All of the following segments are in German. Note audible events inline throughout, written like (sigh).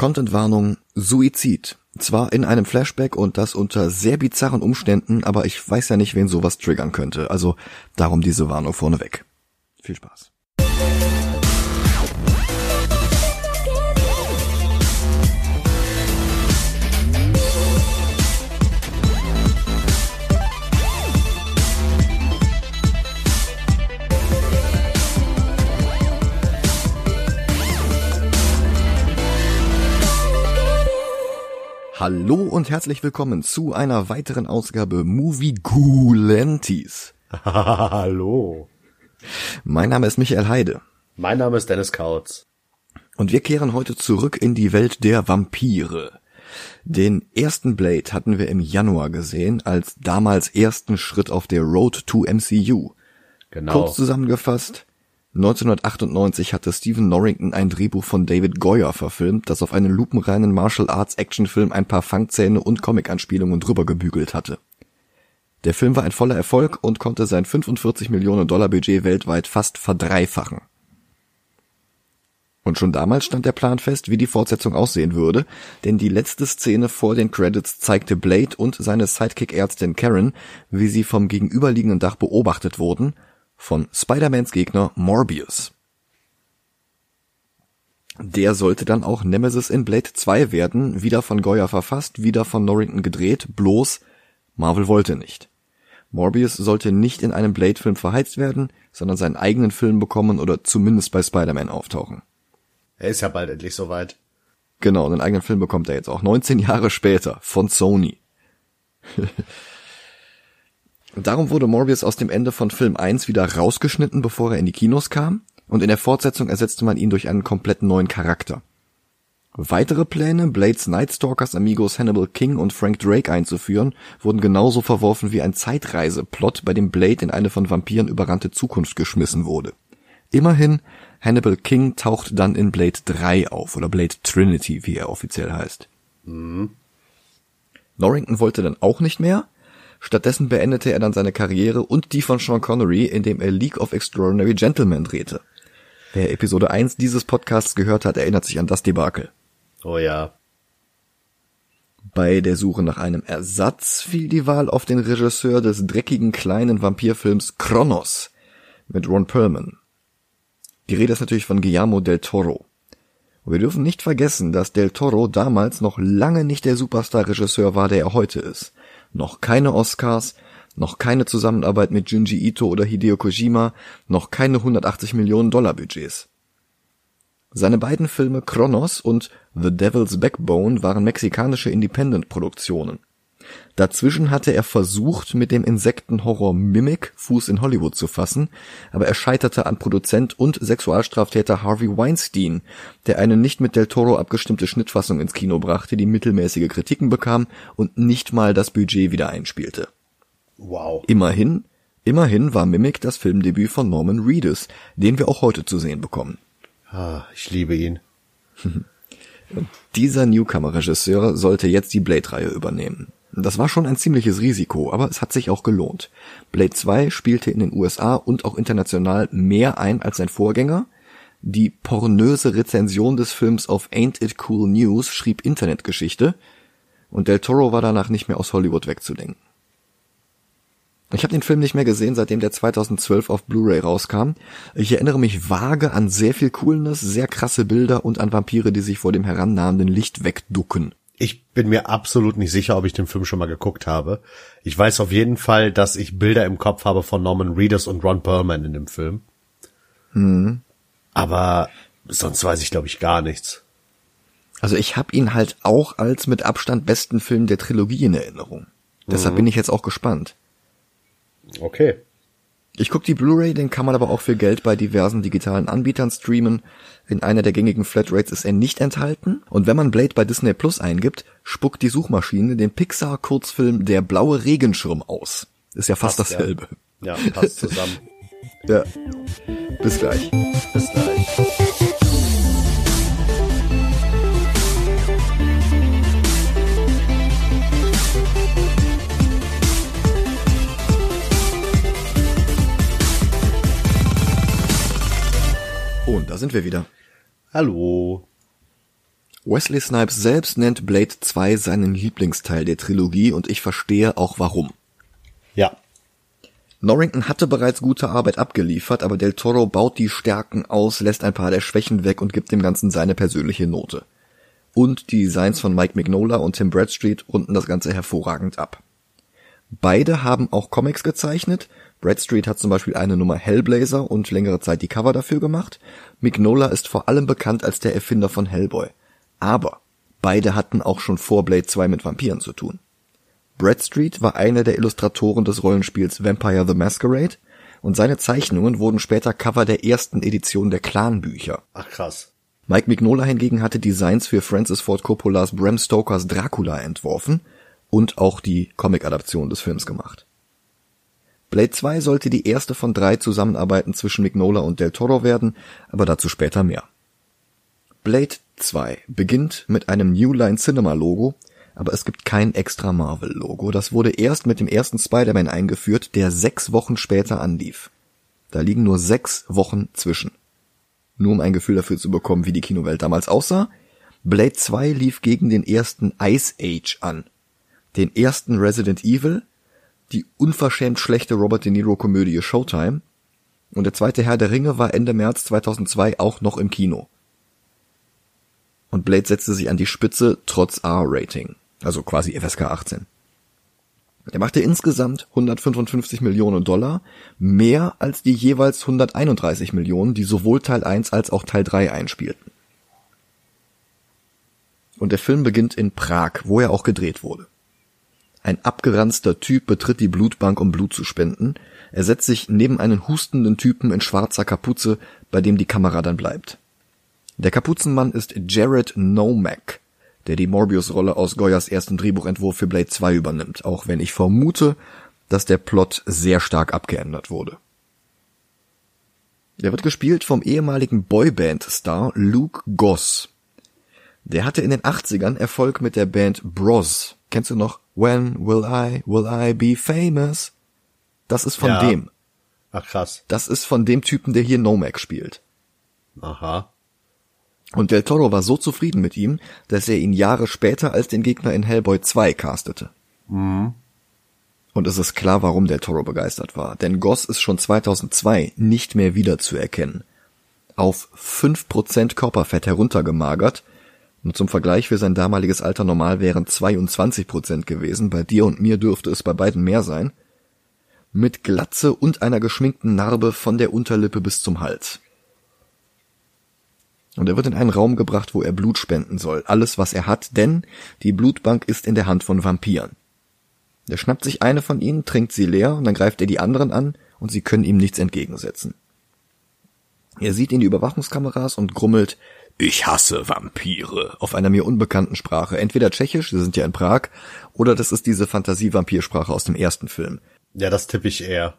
Contentwarnung Suizid. Zwar in einem Flashback und das unter sehr bizarren Umständen, aber ich weiß ja nicht, wen sowas triggern könnte. Also darum diese Warnung vorneweg. Viel Spaß. Hallo und herzlich willkommen zu einer weiteren Ausgabe Movie Gulentis. (laughs) Hallo. Mein Name ist Michael Heide. Mein Name ist Dennis Kautz. Und wir kehren heute zurück in die Welt der Vampire. Den ersten Blade hatten wir im Januar gesehen, als damals ersten Schritt auf der Road to MCU. Genau. Kurz zusammengefasst, 1998 hatte Stephen Norrington ein Drehbuch von David Goyer verfilmt, das auf einen lupenreinen Martial Arts Actionfilm ein paar Fangzähne und Comic-Anspielungen drüber gebügelt hatte. Der Film war ein voller Erfolg und konnte sein 45 Millionen Dollar Budget weltweit fast verdreifachen. Und schon damals stand der Plan fest, wie die Fortsetzung aussehen würde, denn die letzte Szene vor den Credits zeigte Blade und seine Sidekick-Ärztin Karen, wie sie vom gegenüberliegenden Dach beobachtet wurden – von Spider-Mans Gegner Morbius. Der sollte dann auch Nemesis in Blade 2 werden, wieder von Goya verfasst, wieder von Norrington gedreht, bloß Marvel wollte nicht. Morbius sollte nicht in einem Blade-Film verheizt werden, sondern seinen eigenen Film bekommen oder zumindest bei Spider-Man auftauchen. Er ist ja bald endlich soweit. Genau, einen eigenen Film bekommt er jetzt auch. 19 Jahre später von Sony. (laughs) Darum wurde Morbius aus dem Ende von Film 1 wieder rausgeschnitten, bevor er in die Kinos kam, und in der Fortsetzung ersetzte man ihn durch einen komplett neuen Charakter. Weitere Pläne, Blades Nightstalkers Amigos Hannibal King und Frank Drake einzuführen, wurden genauso verworfen wie ein Zeitreiseplot, bei dem Blade in eine von Vampiren überrannte Zukunft geschmissen wurde. Immerhin, Hannibal King taucht dann in Blade 3 auf, oder Blade Trinity, wie er offiziell heißt. Mhm. Norrington wollte dann auch nicht mehr, Stattdessen beendete er dann seine Karriere und die von Sean Connery, indem er League of Extraordinary Gentlemen drehte. Wer Episode 1 dieses Podcasts gehört hat, erinnert sich an das Debakel. Oh ja. Bei der Suche nach einem Ersatz fiel die Wahl auf den Regisseur des dreckigen kleinen Vampirfilms Kronos mit Ron Perlman. Die Rede ist natürlich von Guillermo del Toro. Und wir dürfen nicht vergessen, dass del Toro damals noch lange nicht der Superstar-Regisseur war, der er heute ist noch keine Oscars, noch keine Zusammenarbeit mit Junji Ito oder Hideo Kojima, noch keine 180 Millionen Dollar Budgets. Seine beiden Filme Kronos und The Devil's Backbone waren mexikanische Independent-Produktionen. Dazwischen hatte er versucht, mit dem Insektenhorror Mimic Fuß in Hollywood zu fassen, aber er scheiterte an Produzent und Sexualstraftäter Harvey Weinstein, der eine nicht mit Del Toro abgestimmte Schnittfassung ins Kino brachte, die mittelmäßige Kritiken bekam und nicht mal das Budget wieder einspielte. Wow. Immerhin, immerhin war Mimic das Filmdebüt von Norman Reedus, den wir auch heute zu sehen bekommen. Ah, ich liebe ihn. (laughs) Dieser Newcomer-Regisseur sollte jetzt die Blade-Reihe übernehmen. Das war schon ein ziemliches Risiko, aber es hat sich auch gelohnt. Blade 2 spielte in den USA und auch international mehr ein als sein Vorgänger. Die pornöse Rezension des Films auf Ain't It Cool News schrieb Internetgeschichte und Del Toro war danach nicht mehr aus Hollywood wegzudenken. Ich habe den Film nicht mehr gesehen, seitdem der 2012 auf Blu-ray rauskam. Ich erinnere mich vage an sehr viel Coolness, sehr krasse Bilder und an Vampire, die sich vor dem herannahenden Licht wegducken. Ich bin mir absolut nicht sicher, ob ich den Film schon mal geguckt habe. Ich weiß auf jeden Fall, dass ich Bilder im Kopf habe von Norman Reedus und Ron Perlman in dem Film. Hm. Aber sonst weiß ich, glaube ich, gar nichts. Also ich habe ihn halt auch als mit Abstand besten Film der Trilogie in Erinnerung. Deshalb mhm. bin ich jetzt auch gespannt. Okay. Ich guck die Blu-ray, den kann man aber auch für Geld bei diversen digitalen Anbietern streamen. In einer der gängigen Flatrates ist er nicht enthalten. Und wenn man Blade bei Disney Plus eingibt, spuckt die Suchmaschine den Pixar-Kurzfilm Der blaue Regenschirm aus. Ist ja fast passt, dasselbe. Ja. ja, passt zusammen. (laughs) ja. Bis gleich. Bis gleich. Da sind wir wieder. Hallo. Wesley Snipes selbst nennt Blade 2 seinen Lieblingsteil der Trilogie und ich verstehe auch warum. Ja. Norrington hatte bereits gute Arbeit abgeliefert, aber Del Toro baut die Stärken aus, lässt ein paar der Schwächen weg und gibt dem Ganzen seine persönliche Note. Und die Designs von Mike Mignola und Tim Bradstreet runden das Ganze hervorragend ab. Beide haben auch Comics gezeichnet. Bradstreet hat zum Beispiel eine Nummer Hellblazer und längere Zeit die Cover dafür gemacht. Mignola ist vor allem bekannt als der Erfinder von Hellboy. Aber beide hatten auch schon vor Blade 2 mit Vampiren zu tun. Bradstreet war einer der Illustratoren des Rollenspiels Vampire the Masquerade und seine Zeichnungen wurden später Cover der ersten Edition der Clan-Bücher. Ach krass. Mike Mignola hingegen hatte Designs für Francis Ford Coppolas Bram Stokers Dracula entworfen und auch die Comic-Adaption des Films gemacht. Blade 2 sollte die erste von drei Zusammenarbeiten zwischen Mignola und Del Toro werden, aber dazu später mehr. Blade 2 beginnt mit einem New Line Cinema Logo, aber es gibt kein extra Marvel Logo. Das wurde erst mit dem ersten Spider-Man eingeführt, der sechs Wochen später anlief. Da liegen nur sechs Wochen zwischen. Nur um ein Gefühl dafür zu bekommen, wie die Kinowelt damals aussah. Blade 2 lief gegen den ersten Ice Age an. Den ersten Resident Evil, die unverschämt schlechte Robert De Niro Komödie Showtime und der zweite Herr der Ringe war Ende März 2002 auch noch im Kino. Und Blade setzte sich an die Spitze trotz R-Rating, also quasi FSK 18. Er machte insgesamt 155 Millionen Dollar, mehr als die jeweils 131 Millionen, die sowohl Teil 1 als auch Teil 3 einspielten. Und der Film beginnt in Prag, wo er auch gedreht wurde. Ein abgeranzter Typ betritt die Blutbank, um Blut zu spenden. Er setzt sich neben einen hustenden Typen in schwarzer Kapuze, bei dem die Kamera dann bleibt. Der Kapuzenmann ist Jared Nomack, der die Morbius-Rolle aus Goyas ersten Drehbuchentwurf für Blade 2 übernimmt, auch wenn ich vermute, dass der Plot sehr stark abgeändert wurde. Er wird gespielt vom ehemaligen Boyband-Star Luke Goss. Der hatte in den 80ern Erfolg mit der Band Bros. Kennst du noch When Will I, Will I Be Famous? Das ist von Ja. dem. Ach krass. Das ist von dem Typen, der hier Nomac spielt. Aha. Und Del Toro war so zufrieden mit ihm, dass er ihn Jahre später als den Gegner in Hellboy 2 castete. Und es ist klar, warum Del Toro begeistert war, denn Goss ist schon 2002 nicht mehr wiederzuerkennen. Auf 5% Körperfett heruntergemagert, nur zum Vergleich für sein damaliges Alter normal wären 22% gewesen, bei dir und mir dürfte es bei beiden mehr sein, mit Glatze und einer geschminkten Narbe von der Unterlippe bis zum Hals. Und er wird in einen Raum gebracht, wo er Blut spenden soll. Alles, was er hat, denn die Blutbank ist in der Hand von Vampiren. Er schnappt sich eine von ihnen, trinkt sie leer und dann greift er die anderen an und sie können ihm nichts entgegensetzen. Er sieht in die Überwachungskameras und grummelt, ich hasse Vampire, auf einer mir unbekannten Sprache. Entweder tschechisch, sie sind ja in Prag, oder das ist diese Fantasie-Vampirsprache aus dem ersten Film. Ja, das tippe ich eher.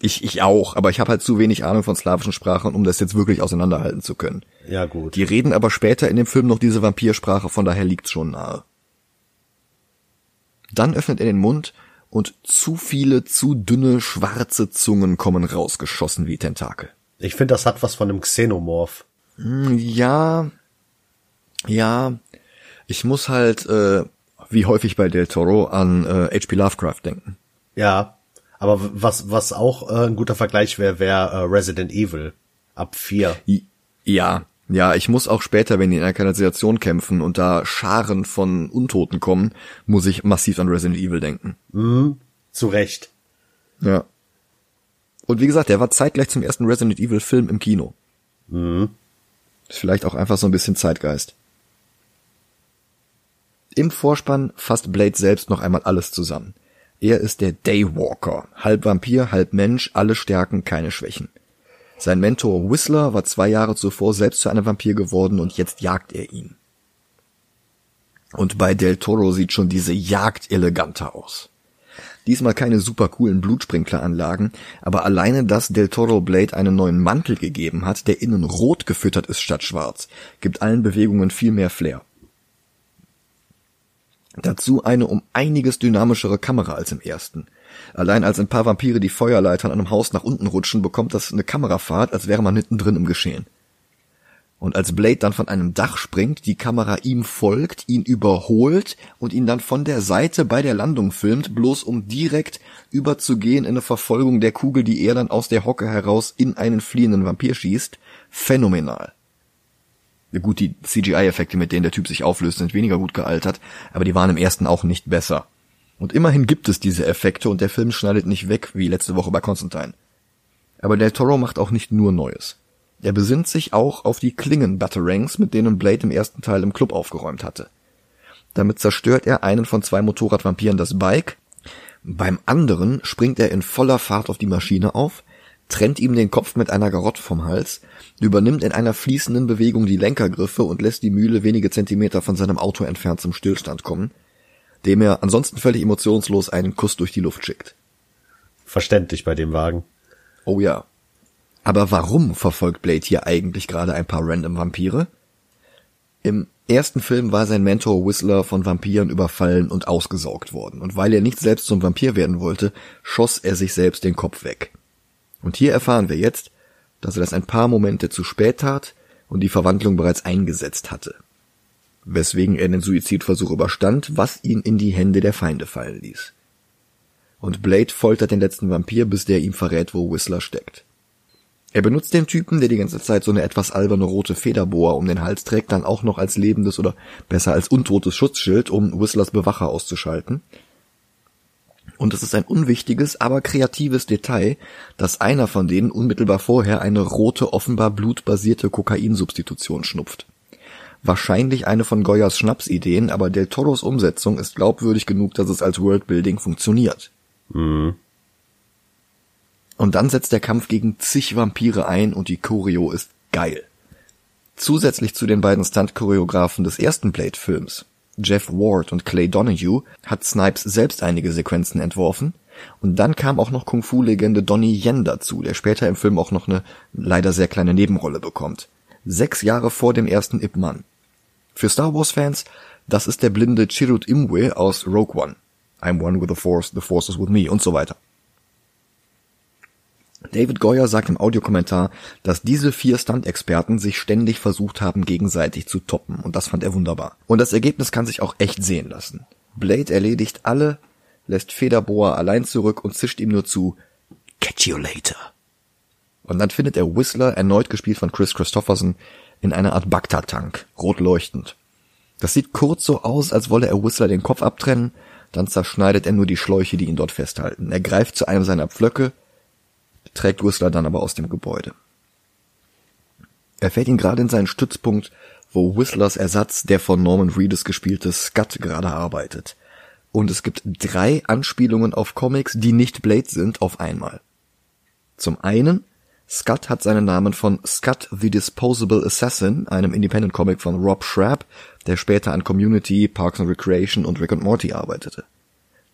Ich, ich auch, aber ich habe halt zu wenig Ahnung von slawischen Sprachen, um das jetzt wirklich auseinanderhalten zu können. Ja, gut. Die reden aber später in dem Film noch diese Vampirsprache, von daher liegt's schon nahe. Dann öffnet er den Mund und zu viele, zu dünne, schwarze Zungen kommen rausgeschossen wie Tentakel. Ich finde, das hat was von einem Xenomorph. Hm, Ja, ja, ich muss halt, äh, wie häufig bei Del Toro, an äh, H.P. Lovecraft denken. Ja. Aber was, was auch äh, ein guter Vergleich wäre, wäre äh, Resident Evil. Ab vier. I- Ja, ja, ich muss auch später, wenn die in einer Kanalisation kämpfen und da Scharen von Untoten kommen, muss ich massiv an Resident Evil denken. Zu Recht. Ja. Und wie gesagt, der war zeitgleich zum ersten Resident Evil Film im Kino. Ist vielleicht auch einfach so ein bisschen Zeitgeist. Im Vorspann fasst Blade selbst noch einmal alles zusammen. Er ist der Daywalker, halb Vampir, halb Mensch, alle Stärken, keine Schwächen. Sein Mentor Whistler war zwei Jahre zuvor selbst zu einem Vampir geworden und jetzt jagt er ihn. Und bei Del Toro sieht schon diese Jagd eleganter aus. Diesmal keine super coolen Blutsprinkleranlagen, aber alleine, dass Del Toro Blade einen neuen Mantel gegeben hat, der innen rot gefüttert ist statt schwarz, gibt allen Bewegungen viel mehr Flair. Dazu eine um einiges dynamischere Kamera als im ersten. Allein als ein paar Vampire die Feuerleitern an einem Haus nach unten rutschen, bekommt das eine Kamerafahrt, als wäre man mittendrin im Geschehen. Und als Blade dann von einem Dach springt, die Kamera ihm folgt, ihn überholt und ihn dann von der Seite bei der Landung filmt, bloß um direkt überzugehen in eine Verfolgung der Kugel, die er dann aus der Hocke heraus in einen fliehenden Vampir schießt. Phänomenal. Gut, die CGI-Effekte, mit denen der Typ sich auflöst, sind weniger gut gealtert, aber die waren im ersten auch nicht besser. Und immerhin gibt es diese Effekte und der Film schneidet nicht weg, wie letzte Woche bei Constantine. Aber Del Toro macht auch nicht nur Neues. Er besinnt sich auch auf die Klingen-Batarangs, mit denen Blade im ersten Teil im Club aufgeräumt hatte. Damit zerstört er einen von zwei Motorradvampiren das Bike, beim anderen springt er in voller Fahrt auf die Maschine auf, trennt ihm den Kopf mit einer Garotte vom Hals, übernimmt in einer fließenden Bewegung die Lenkergriffe und lässt die Mühle wenige Zentimeter von seinem Auto entfernt zum Stillstand kommen, dem er ansonsten völlig emotionslos einen Kuss durch die Luft schickt. Verständlich bei dem Wagen. Oh ja. Aber warum verfolgt Blade hier eigentlich gerade ein paar random Vampire? Im ersten Film war sein Mentor Whistler von Vampiren überfallen und ausgesaugt worden, und weil er nicht selbst zum Vampir werden wollte, schoss er sich selbst den Kopf weg. Und hier erfahren wir jetzt, dass er das ein paar Momente zu spät tat und die Verwandlung bereits eingesetzt hatte. Weswegen er den Suizidversuch überstand, was ihn in die Hände der Feinde fallen ließ. Und Blade foltert den letzten Vampir, bis der ihm verrät, wo Whistler steckt. Er benutzt den Typen, der die ganze Zeit so eine etwas alberne rote Federbohr um den Hals trägt, dann auch noch als lebendes oder besser als untotes Schutzschild, um Whistlers Bewacher auszuschalten. Und es ist ein unwichtiges, aber kreatives Detail, dass einer von denen unmittelbar vorher eine rote, offenbar blutbasierte Kokainsubstitution schnupft. Wahrscheinlich eine von Goyas Schnapsideen, aber Del Toros Umsetzung ist glaubwürdig genug, dass es als Worldbuilding funktioniert. Mhm. Und dann setzt der Kampf gegen zig Vampire ein und die Choreo ist geil. Zusätzlich zu den beiden Stunt-Choreografen des ersten Blade-Films, Jeff Ward und Clay Donahue, hat Snipes selbst einige Sequenzen entworfen. Und dann kam auch noch Kung-Fu-Legende Donnie Yen dazu, der später im Film auch noch eine leider sehr kleine Nebenrolle bekommt. Sechs Jahre vor dem ersten Ip Man. Für Star Wars-Fans, das ist der blinde Chirrut Imwe aus Rogue One. I'm one with the Force, the Force is with me und so weiter. David Goyer sagt im Audiokommentar, dass diese vier Stunt-Experten sich ständig versucht haben, gegenseitig zu toppen, und das fand er wunderbar. Und das Ergebnis kann sich auch echt sehen lassen. Blade erledigt alle, lässt Federboa allein zurück und zischt ihm nur zu Catch you later. Und dann findet er Whistler, erneut gespielt von Chris Christopherson, in einer Art Bagdad-Tank, rot leuchtend. Das sieht kurz so aus, als wolle er Whistler den Kopf abtrennen, dann zerschneidet er nur die Schläuche, die ihn dort festhalten. Er greift zu einem seiner Pflöcke, trägt Whistler dann aber aus dem Gebäude. Er fährt ihn gerade in seinen Stützpunkt, wo Whistlers Ersatz, der von Norman Reedus gespielte Scott, gerade arbeitet. Und es gibt drei Anspielungen auf Comics, die nicht Blade sind, auf einmal. Zum einen, Scott hat seinen Namen von Scott the Disposable Assassin, einem Independent Comic von Rob Schrab, der später an Community, Parks and Recreation und Rick and Morty arbeitete.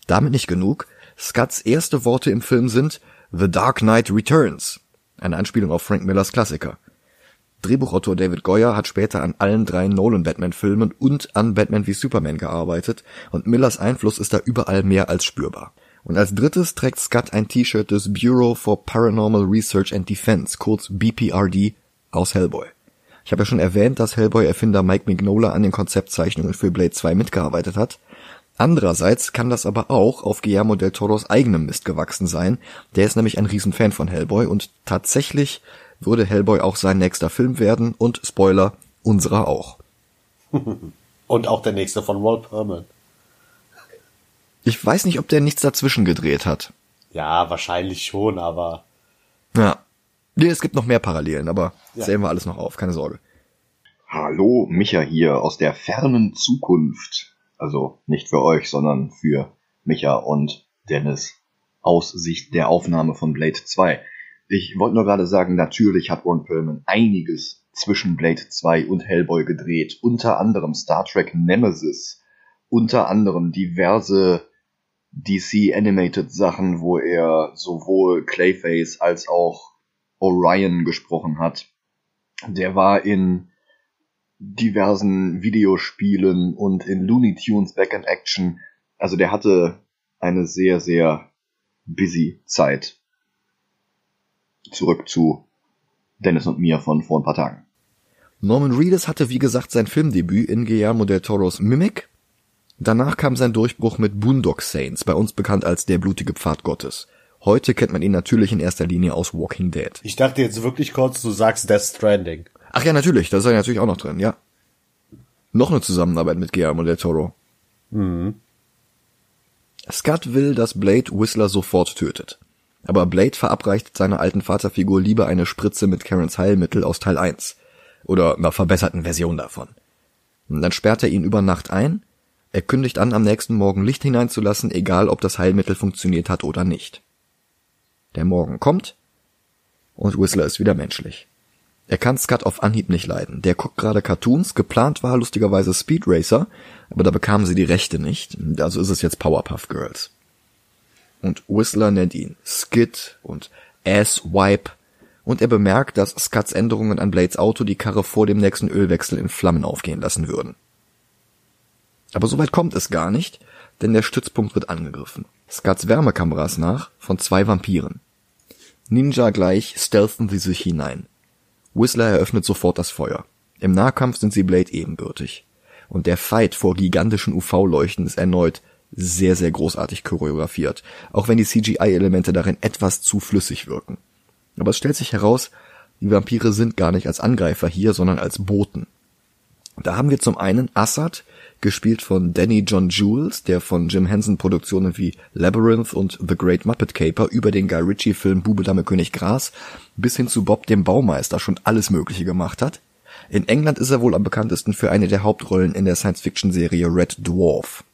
Damit nicht genug, Scotts erste Worte im Film sind The Dark Knight Returns, eine Anspielung auf Frank Millers Klassiker. Drehbuchautor David Goyer hat später an allen drei Nolan-Batman-Filmen und an Batman wie Superman gearbeitet und Millers Einfluss ist da überall mehr als spürbar. Und als drittes trägt Scott ein T-Shirt des Bureau for Paranormal Research and Defense, kurz BPRD, aus Hellboy. Ich habe ja schon erwähnt, dass Hellboy-Erfinder Mike Mignola an den Konzeptzeichnungen für Blade 2 mitgearbeitet hat Andererseits kann das aber auch auf Guillermo del Toros eigenem Mist gewachsen sein. Der ist nämlich ein Riesenfan von Hellboy und tatsächlich würde Hellboy auch sein nächster Film werden und Spoiler, unserer auch. (laughs) und auch der nächste von Walt Perman. Ich weiß nicht, ob der nichts dazwischen gedreht hat. Ja, wahrscheinlich schon, aber. Ja. Nee, es gibt noch mehr Parallelen, aber ja. sehen wir alles noch auf, keine Sorge. Hallo, Micha hier aus der fernen Zukunft. Also nicht für euch, sondern für Micha und Dennis aus Sicht der Aufnahme von Blade 2. Ich wollte nur gerade sagen, natürlich hat Ron Perlman einiges zwischen Blade 2 und Hellboy gedreht. Unter anderem Star Trek Nemesis. Unter anderem diverse DC Animated Sachen, wo er sowohl Clayface als auch Orion gesprochen hat. Der war in diversen Videospielen und in Looney Tunes Back in Action. Also der hatte eine sehr, sehr busy Zeit. Zurück zu Dennis und mir von vor ein paar Tagen. Norman Reedus hatte wie gesagt sein Filmdebüt in Guillermo del Toros Mimic. Danach kam sein Durchbruch mit Boondock Saints, bei uns bekannt als Der blutige Pfad Gottes. Heute kennt man ihn natürlich in erster Linie aus Walking Dead. Ich dachte jetzt wirklich kurz, du sagst Death Stranding. Ach ja, natürlich, da ist er natürlich auch noch drin, ja. Noch eine Zusammenarbeit mit Guillermo del Toro. Mhm. Scott will, dass Blade Whistler sofort tötet. Aber Blade verabreicht seiner alten Vaterfigur lieber eine Spritze mit Karens Heilmittel aus Teil 1. Oder einer verbesserten Version davon. Und dann sperrt er ihn über Nacht ein. Er kündigt an, am nächsten Morgen Licht hineinzulassen, egal ob das Heilmittel funktioniert hat oder nicht. Der Morgen kommt und Whistler ist wieder menschlich. Er kann Scott auf Anhieb nicht leiden. Der guckt gerade Cartoons, geplant war lustigerweise Speed Racer, aber da bekamen sie die Rechte nicht, also ist es jetzt Powerpuff Girls. Und Whistler nennt ihn Skid und Asswipe und er bemerkt, dass Scuds Änderungen an Blades Auto die Karre vor dem nächsten Ölwechsel in Flammen aufgehen lassen würden. Aber soweit kommt es gar nicht, denn der Stützpunkt wird angegriffen. Scuds Wärmekameras nach von zwei Vampiren. Ninja gleich stealthen sie sich hinein. Whistler eröffnet sofort das Feuer. Im Nahkampf sind sie Blade ebenbürtig. Und der Fight vor gigantischen UV-Leuchten ist erneut sehr, sehr großartig choreografiert, auch wenn die CGI-Elemente darin etwas zu flüssig wirken. Aber es stellt sich heraus, die Vampire sind gar nicht als Angreifer hier, sondern als Boten. Da haben wir zum einen Assad, gespielt von Danny John Jules, der von Jim Henson Produktionen wie Labyrinth und The Great Muppet Caper über den Guy Ritchie Film Bube Dame König Gras bis hin zu Bob dem Baumeister schon alles Mögliche gemacht hat. In England ist er wohl am bekanntesten für eine der Hauptrollen in der Science-Fiction-Serie Red Dwarf.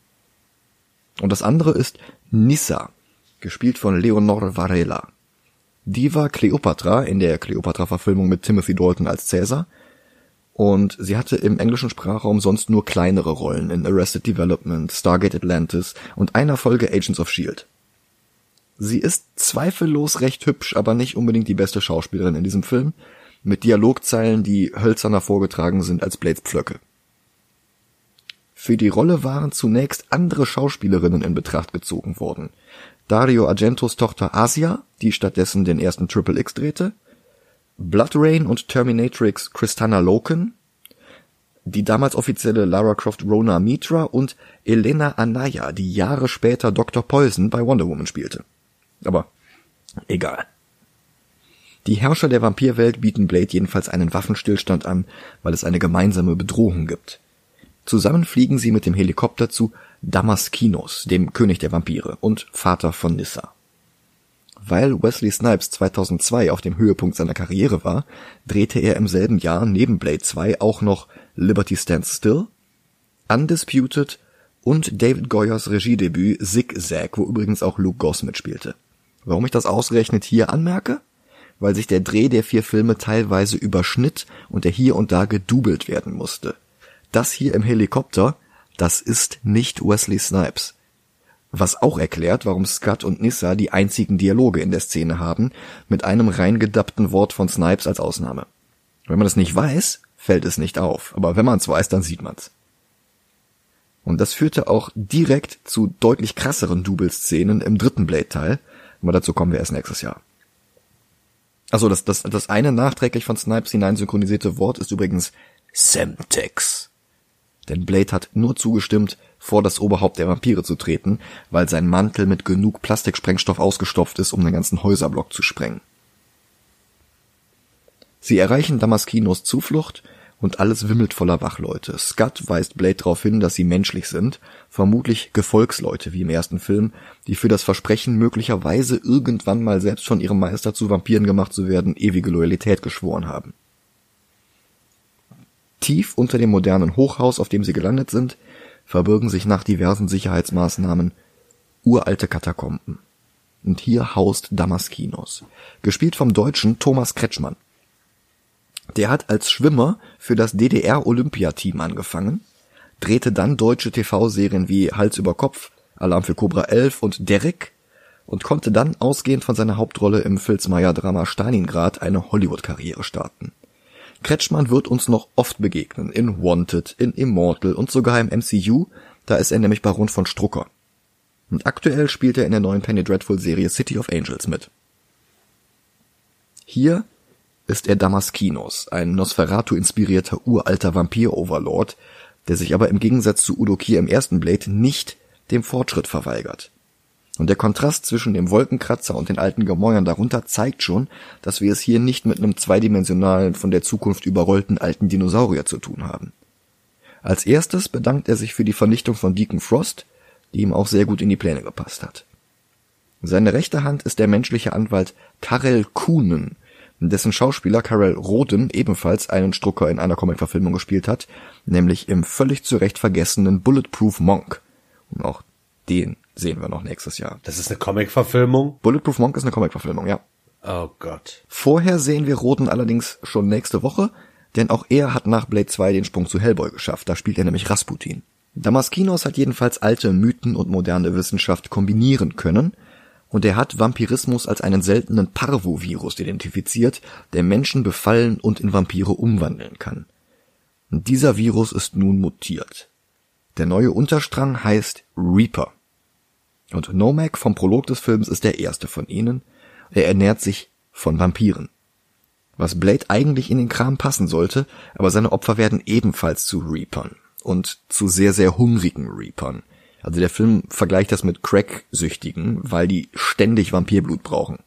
Und das andere ist Nissa, gespielt von Leonor Varela. Die war Cleopatra in der Cleopatra-Verfilmung mit Timothy Dalton als Cäsar und sie hatte im englischen Sprachraum sonst nur kleinere Rollen in Arrested Development, Stargate Atlantis und einer Folge Agents of Shield. Sie ist zweifellos recht hübsch, aber nicht unbedingt die beste Schauspielerin in diesem Film, mit Dialogzeilen, die hölzerner vorgetragen sind als Blades Pflöcke. Für die Rolle waren zunächst andere Schauspielerinnen in Betracht gezogen worden. Dario Argentos Tochter Asia, die stattdessen den ersten Triple X drehte, Blood Rain und Terminatrix Kristana Loken, die damals offizielle Lara Croft Rona Mitra und Elena Anaya, die Jahre später Dr. Poison bei Wonder Woman spielte. Aber egal. Die Herrscher der Vampirwelt bieten Blade jedenfalls einen Waffenstillstand an, weil es eine gemeinsame Bedrohung gibt. Zusammen fliegen sie mit dem Helikopter zu Damaskinos, dem König der Vampire und Vater von Nissa. Weil Wesley Snipes 2002 auf dem Höhepunkt seiner Karriere war, drehte er im selben Jahr neben Blade 2 auch noch Liberty Stands Still, Undisputed und David Goyers Regiedebüt Zig-Zag, wo übrigens auch Luke Goss mitspielte. Warum ich das ausgerechnet hier anmerke? Weil sich der Dreh der vier Filme teilweise überschnitt und er hier und da gedoubelt werden musste. Das hier im Helikopter, das ist nicht Wesley Snipes. Was auch erklärt, warum Scott und Nissa die einzigen Dialoge in der Szene haben, mit einem reingedappten Wort von Snipes als Ausnahme. Wenn man das nicht weiß, fällt es nicht auf, aber wenn man es weiß, dann sieht man's. Und das führte auch direkt zu deutlich krasseren Double-Szenen im dritten Blade-Teil, aber dazu kommen wir erst nächstes Jahr. Also das, das, das eine nachträglich von Snipes hineinsynchronisierte Wort ist übrigens Semtex. Denn Blade hat nur zugestimmt, vor das Oberhaupt der Vampire zu treten, weil sein Mantel mit genug Plastiksprengstoff ausgestopft ist, um den ganzen Häuserblock zu sprengen. Sie erreichen Damaskinos Zuflucht und alles wimmelt voller Wachleute. Scott weist Blade darauf hin, dass sie menschlich sind, vermutlich Gefolgsleute wie im ersten Film, die für das Versprechen möglicherweise irgendwann mal selbst von ihrem Meister zu Vampiren gemacht zu werden, ewige Loyalität geschworen haben. Tief unter dem modernen Hochhaus, auf dem sie gelandet sind, verbirgen sich nach diversen Sicherheitsmaßnahmen uralte Katakomben. Und hier haust Damaskinos, gespielt vom Deutschen Thomas Kretschmann. Der hat als Schwimmer für das DDR-Olympiateam angefangen, drehte dann deutsche TV-Serien wie Hals über Kopf, Alarm für Cobra 11 und Derrick und konnte dann ausgehend von seiner Hauptrolle im Filzmeier-Drama Stalingrad eine Hollywood-Karriere starten. Kretschmann wird uns noch oft begegnen, in Wanted, in Immortal und sogar im MCU, da ist er nämlich Baron von Strucker. Und aktuell spielt er in der neuen Penny Dreadful Serie City of Angels mit. Hier ist er Damaskinos, ein Nosferatu-inspirierter uralter Vampir-Overlord, der sich aber im Gegensatz zu Udo Kier im ersten Blade nicht dem Fortschritt verweigert. Und der Kontrast zwischen dem Wolkenkratzer und den alten Gemäuern darunter zeigt schon, dass wir es hier nicht mit einem zweidimensionalen, von der Zukunft überrollten alten Dinosaurier zu tun haben. Als erstes bedankt er sich für die Vernichtung von Deacon Frost, die ihm auch sehr gut in die Pläne gepasst hat. Seine rechte Hand ist der menschliche Anwalt Karel Kuhnen, dessen Schauspieler Karel Roden ebenfalls einen Strucker in einer Comicverfilmung gespielt hat, nämlich im völlig zu Recht vergessenen Bulletproof Monk. Und auch den sehen wir noch nächstes Jahr. Das ist eine Comic-Verfilmung? Bulletproof Monk ist eine Comic-Verfilmung, ja. Oh Gott. Vorher sehen wir Roden allerdings schon nächste Woche, denn auch er hat nach Blade 2 den Sprung zu Hellboy geschafft. Da spielt er nämlich Rasputin. Damaskinos hat jedenfalls alte Mythen und moderne Wissenschaft kombinieren können und er hat Vampirismus als einen seltenen Parvovirus identifiziert, der Menschen befallen und in Vampire umwandeln kann. Und dieser Virus ist nun mutiert. Der neue Unterstrang heißt Reaper. Und Nomak vom Prolog des Films ist der erste von ihnen. Er ernährt sich von Vampiren. Was Blade eigentlich in den Kram passen sollte, aber seine Opfer werden ebenfalls zu Reapern. Und zu sehr, sehr hungrigen Reapern. Also der Film vergleicht das mit Crack-Süchtigen, weil die ständig Vampirblut brauchen.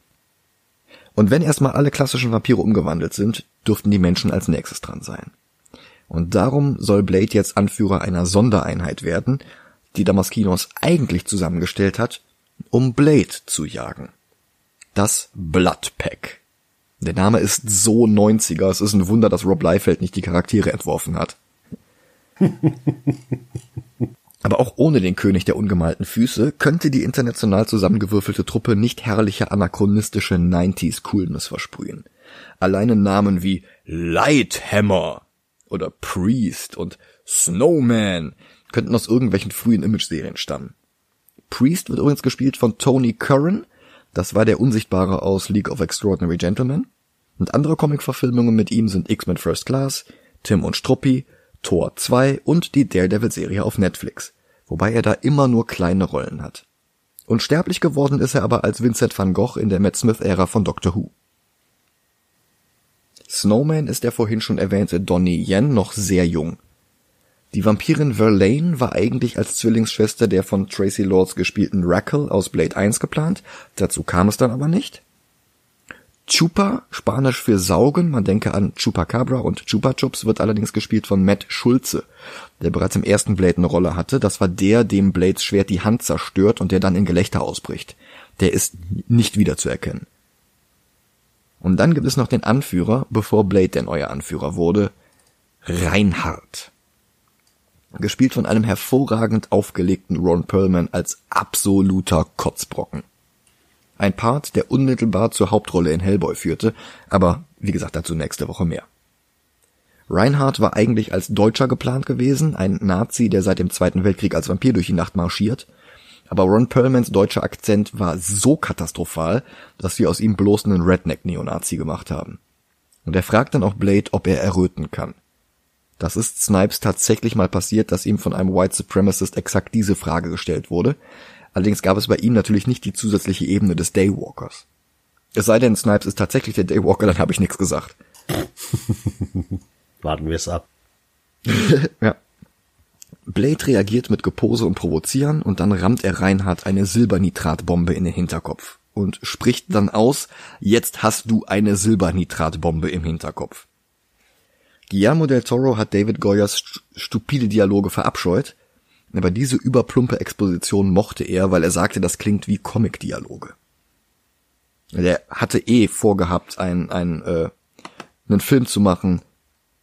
Und wenn erstmal alle klassischen Vampire umgewandelt sind, dürften die Menschen als nächstes dran sein. Und darum soll Blade jetzt Anführer einer Sondereinheit werden, die Damaskinos eigentlich zusammengestellt hat, um Blade zu jagen. Das Blood Pack. Der Name ist so 90er, es ist ein Wunder, dass Rob Liefeld nicht die Charaktere entworfen hat. (laughs) Aber auch ohne den König der ungemalten Füße könnte die international zusammengewürfelte Truppe nicht herrliche anachronistische 90s Coolness versprühen. Alleine Namen wie Lighthammer oder Priest und Snowman könnten aus irgendwelchen frühen Image-Serien stammen. Priest wird übrigens gespielt von Tony Curran, das war der Unsichtbare aus League of Extraordinary Gentlemen. Und andere Comic-Verfilmungen mit ihm sind X-Men First Class, Tim und Struppi, Thor 2 und die Daredevil-Serie auf Netflix, wobei er da immer nur kleine Rollen hat. Unsterblich geworden ist er aber als Vincent van Gogh in der Matt Smith-Ära von Doctor Who. Snowman ist der vorhin schon erwähnte Donnie Yen noch sehr jung. Die Vampirin Verlaine war eigentlich als Zwillingsschwester der von Tracy Lords gespielten Rackle aus Blade 1 geplant, dazu kam es dann aber nicht. Chupa, Spanisch für Saugen, man denke an Chupacabra und Chupa Chups, wird allerdings gespielt von Matt Schulze, der bereits im ersten Blade eine Rolle hatte. Das war der, dem Blades Schwert die Hand zerstört und der dann in Gelächter ausbricht. Der ist nicht wiederzuerkennen. Und dann gibt es noch den Anführer, bevor Blade der neue Anführer wurde, Reinhard. Gespielt von einem hervorragend aufgelegten Ron Perlman als absoluter Kotzbrocken. Ein Part, der unmittelbar zur Hauptrolle in Hellboy führte, aber wie gesagt dazu nächste Woche mehr. Reinhardt war eigentlich als Deutscher geplant gewesen, ein Nazi, der seit dem Zweiten Weltkrieg als Vampir durch die Nacht marschiert. Aber Ron Perlmans deutscher Akzent war so katastrophal, dass sie aus ihm bloß einen Redneck-Neonazi gemacht haben. Und er fragt dann auch Blade, ob er erröten kann. Das ist Snipes tatsächlich mal passiert, dass ihm von einem White Supremacist exakt diese Frage gestellt wurde, Allerdings gab es bei ihm natürlich nicht die zusätzliche Ebene des Daywalkers. Es sei denn, Snipes ist tatsächlich der Daywalker, dann habe ich nichts gesagt. (laughs) Warten wir es ab. (laughs) ja. Blade reagiert mit Gepose und Provozieren und dann rammt er Reinhard eine Silbernitratbombe in den Hinterkopf und spricht dann aus, jetzt hast du eine Silbernitratbombe im Hinterkopf. Guillermo del Toro hat David Goyers stupide Dialoge verabscheut, aber diese überplumpe Exposition mochte er, weil er sagte, das klingt wie Comic-Dialoge. Der hatte eh vorgehabt, ein, ein, äh, einen Film zu machen,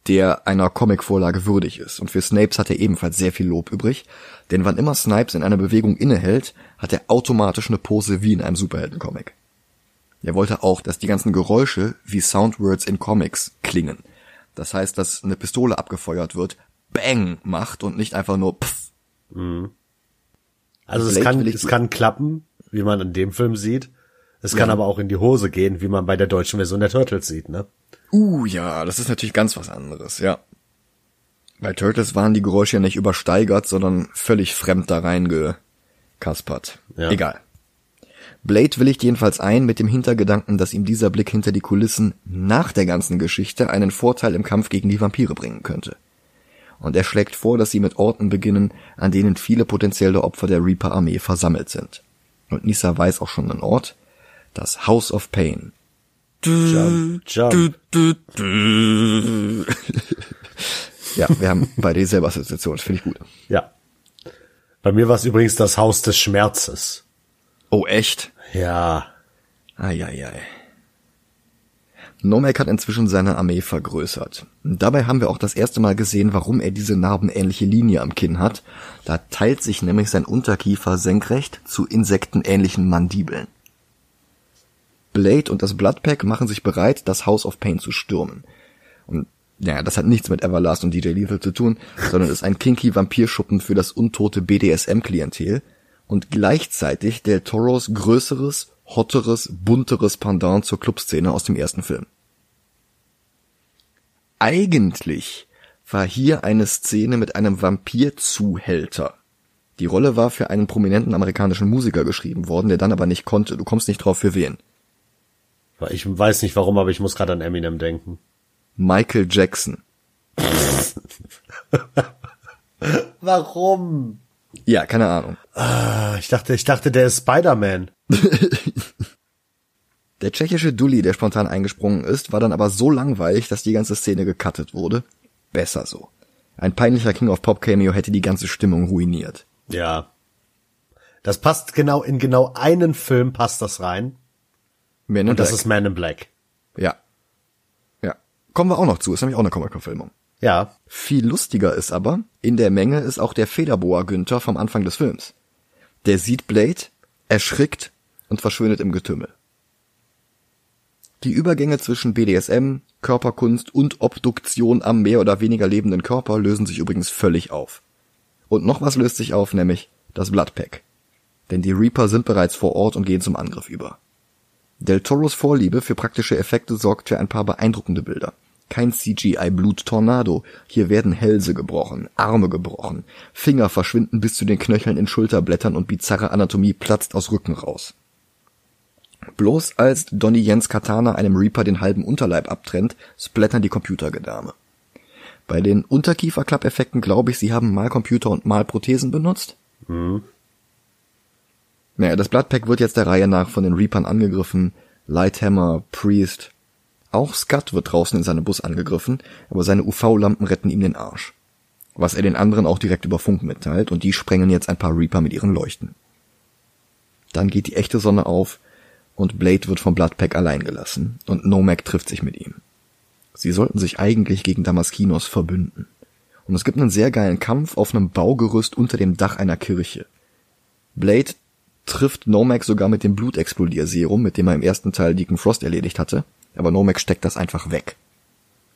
der einer Comic-Vorlage würdig ist. Und für Snapes hat er ebenfalls sehr viel Lob übrig, denn wann immer Snipes in einer Bewegung innehält, hat er automatisch eine Pose wie in einem Superhelden-Comic. Er wollte auch, dass die ganzen Geräusche wie Soundwords in Comics klingen. Das heißt, dass eine Pistole abgefeuert wird, Bang macht und nicht einfach nur Pff Mhm. Also es kann, es kann klappen, wie man in dem Film sieht. Es ja. kann aber auch in die Hose gehen, wie man bei der deutschen Version der Turtles sieht, ne? Uh, ja, das ist natürlich ganz was anderes, ja. Bei Turtles waren die Geräusche ja nicht übersteigert, sondern völlig fremd da reingekaspert. Ja. Egal. Blade willigt jedenfalls ein mit dem Hintergedanken, dass ihm dieser Blick hinter die Kulissen nach der ganzen Geschichte einen Vorteil im Kampf gegen die Vampire bringen könnte. Und er schlägt vor, dass sie mit Orten beginnen, an denen viele potenzielle Opfer der Reaper-Armee versammelt sind. Und Nisa weiß auch schon einen Ort, das House of Pain. Jump, jump. (laughs) Ja, wir haben beide dieselbe Assoziation, das finde ich gut. Ja. Bei mir war es übrigens das Haus des Schmerzes. Oh, echt? Ja. Eieiei. Nomek hat inzwischen seine Armee vergrößert. Dabei haben wir auch das erste Mal gesehen, warum er diese narbenähnliche Linie am Kinn hat. Da teilt sich nämlich sein Unterkiefer senkrecht zu insektenähnlichen Mandibeln. Blade und das Bloodpack machen sich bereit, das House of Pain zu stürmen. Und ja, das hat nichts mit Everlast und DJ Lethal zu tun, (laughs) sondern ist ein kinky Vampirschuppen für das untote BDSM-Klientel und gleichzeitig Del Toros größeres, hotteres, bunteres Pendant zur Clubszene aus dem ersten Film. Eigentlich war hier eine Szene mit einem Vampirzuhälter. Die Rolle war für einen prominenten amerikanischen Musiker geschrieben worden, der dann aber nicht konnte. Du kommst nicht drauf für wen. Ich weiß nicht warum, aber ich muss gerade an Eminem denken. Michael Jackson. (laughs) Warum? Ja, keine Ahnung. Ah, Ich dachte, ich dachte, der ist Spider-Man. (laughs) Der tschechische Dulli, der spontan eingesprungen ist, war dann aber so langweilig, dass die ganze Szene gecuttet wurde. Besser so. Ein peinlicher King of Pop Cameo hätte die ganze Stimmung ruiniert. Ja. Das passt genau, in genau einen Film passt das rein. Men in Und das Black. ist Man in Black. ja. Ja. Kommen wir auch noch zu, ist nämlich auch eine Comic-Verfilmung. Ja. Viel lustiger ist aber, in der Menge ist auch der Federboa Günther vom Anfang des Films. Der sieht Blade, erschrickt und verschwindet im Getümmel. Die Übergänge zwischen BDSM, Körperkunst und Obduktion am mehr oder weniger lebenden Körper lösen sich übrigens völlig auf. Und noch was löst sich auf, nämlich das Bloodpack. Denn die Reaper sind bereits vor Ort und gehen zum Angriff über. Del Toros Vorliebe für praktische Effekte sorgt für ein paar beeindruckende Bilder. Kein CGI-Blut-Tornado. Hier werden Hälse gebrochen, Arme gebrochen, Finger verschwinden bis zu den Knöcheln in Schulterblättern und bizarre Anatomie platzt aus Rücken raus. Bloß als Donny Jens Katana einem Reaper den halben Unterleib abtrennt, splattern die Computergedärme. Bei den Unterkieferklappeffekten glaube ich, sie haben mal Computer und mal Prothesen benutzt. Naja, das Bloodpack wird jetzt der Reihe nach von den Reapern angegriffen. Lighthammer, Priest. Auch Scott wird draußen in seinem Bus angegriffen, aber seine UV-Lampen retten ihm den Arsch. Was er den anderen auch direkt über Funk mitteilt und die sprengen jetzt ein paar Reaper mit ihren Leuchten. Dann geht die echte Sonne auf und Blade wird vom Bloodpack allein gelassen und Nomak trifft sich mit ihm. Sie sollten sich eigentlich gegen Damaskinos verbünden. Und es gibt einen sehr geilen Kampf auf einem Baugerüst unter dem Dach einer Kirche. Blade trifft Nomak sogar mit dem Blutexplodierserum, mit dem er im ersten Teil Deacon Frost erledigt hatte, aber Nomak steckt das einfach weg.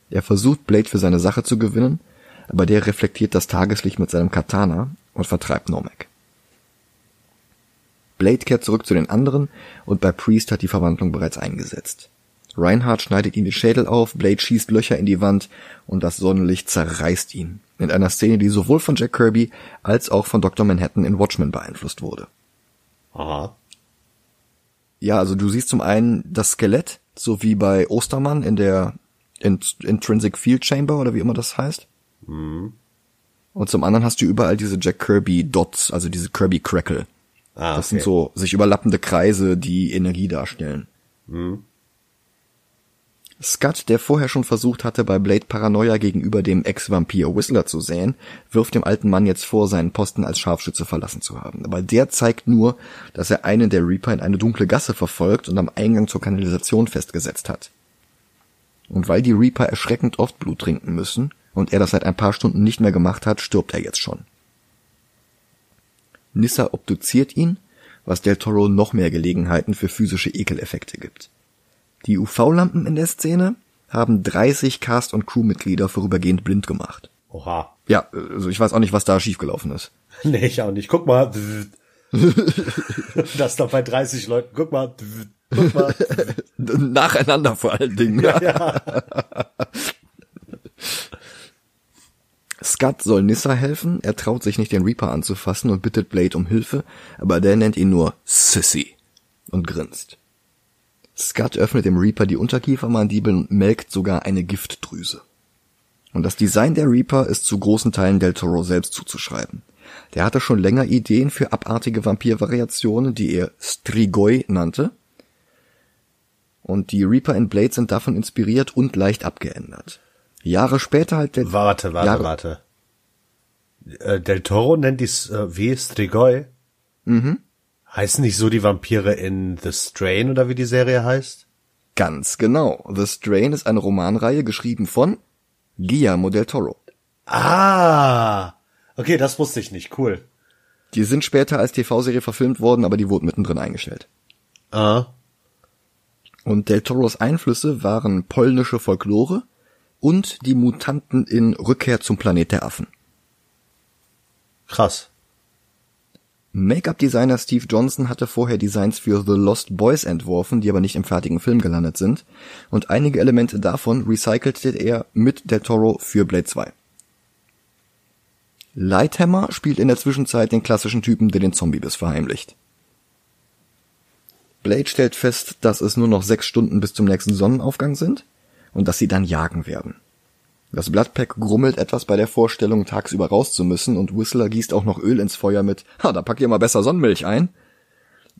Er versucht Blade für seine Sache zu gewinnen, aber der reflektiert das Tageslicht mit seinem Katana und vertreibt Nomak. Blade kehrt zurück zu den anderen und bei Priest hat die Verwandlung bereits eingesetzt. Reinhardt schneidet ihm den Schädel auf, Blade schießt Löcher in die Wand und das Sonnenlicht zerreißt ihn. In einer Szene, die sowohl von Jack Kirby als auch von Dr. Manhattan in Watchmen beeinflusst wurde. Aha. Ja, also du siehst zum einen das Skelett, so wie bei Ostermann in der Int Intrinsic Field Chamber oder wie immer das heißt. Und zum anderen hast du überall diese Jack Kirby Dots, also diese Kirby Crackle. Ah, Das okay. sind so sich überlappende Kreise, die Energie darstellen. Scott, der vorher schon versucht hatte, bei Blade Paranoia gegenüber dem Ex-Vampir Whistler zu säen, wirft dem alten Mann jetzt vor, seinen Posten als Scharfschütze verlassen zu haben. Aber der zeigt nur, dass er einen der Reaper in eine dunkle Gasse verfolgt und am Eingang zur Kanalisation festgesetzt hat. Und weil die Reaper erschreckend oft Blut trinken müssen und er das seit ein paar Stunden nicht mehr gemacht hat, stirbt er jetzt schon. Nissa obduziert ihn, was Del Toro noch mehr Gelegenheiten für physische Ekeleffekte gibt. Die UV-Lampen in der Szene haben 30 Cast- und Crewmitglieder vorübergehend blind gemacht. Oha. Ja, also ich weiß auch nicht, was da schiefgelaufen ist. (laughs) Nee, ich auch nicht. Guck mal. (laughs) das doch bei 30 Leuten. Guck mal. Guck mal. (laughs) Nacheinander vor allen Dingen. Scott soll Nissa helfen, er traut sich nicht den Reaper anzufassen und bittet Blade um Hilfe, aber der nennt ihn nur Sissy. und grinst. Scott öffnet dem Reaper die Unterkiefermandibeln und melkt sogar eine Giftdrüse. Und das Design der Reaper ist zu großen Teilen Del Toro selbst zuzuschreiben. Der hatte schon länger Ideen für abartige Vampir-Variationen, die er Strigoi nannte. Und die Reaper in Blade sind davon inspiriert und leicht abgeändert. Jahre später halt der... Warte, warte, Jahre, warte. Äh, Del Toro nennt dies äh, wie Strigoi. Mhm. Heißen nicht so die Vampire in The Strain oder wie die Serie heißt? Ganz genau. The Strain ist eine Romanreihe geschrieben von Guillermo del Toro. Ah, okay, das wusste ich nicht. Cool. Die sind später als TV-Serie verfilmt worden, aber die wurden mittendrin eingestellt. Ah. Und Del Toros Einflüsse waren polnische Folklore und die Mutanten in Rückkehr zum Planet der Affen. Krass. Make-up-Designer Steve Johnson hatte vorher Designs für The Lost Boys entworfen, die aber nicht im fertigen Film gelandet sind, und einige Elemente davon recycelte er mit Del Toro für Blade 2. Lighthammer spielt in der Zwischenzeit den klassischen Typen, der den Zombie-Biss verheimlicht. Blade stellt fest, dass es nur noch sechs Stunden bis zum nächsten Sonnenaufgang sind und dass sie dann jagen werden. Das Bloodpack grummelt etwas bei der Vorstellung, tagsüber raus zu müssen, und Whistler gießt auch noch Öl ins Feuer mit, ha, da packt ihr mal besser Sonnenmilch ein.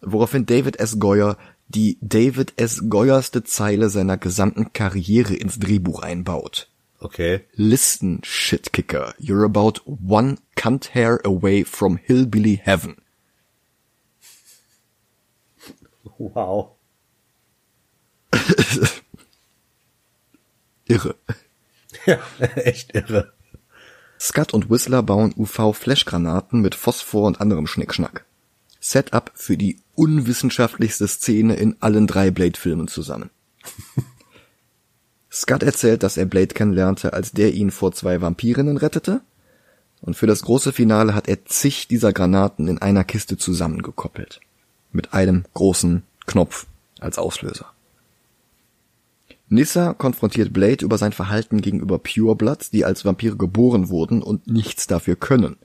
Woraufhin David S. Goyer die David S. Goyerste Zeile seiner gesamten Karriere ins Drehbuch einbaut. Okay. Listen, Shitkicker, you're about one cunt hair away from hillbilly heaven. Wow. (laughs) Irre. Ja, (laughs) echt irre. Scott und Whistler bauen UV-Flashgranaten mit Phosphor und anderem Schnickschnack. Setup für die unwissenschaftlichste Szene in allen drei Blade-Filmen zusammen. (laughs) Scott erzählt, dass er Blade kennenlernte, als der ihn vor zwei Vampirinnen rettete. Und für das große Finale hat er zig dieser Granaten in einer Kiste zusammengekoppelt. Mit einem großen Knopf als Auslöser. Nissa konfrontiert Blade über sein Verhalten gegenüber Purebloods, die als Vampire geboren wurden und nichts dafür können.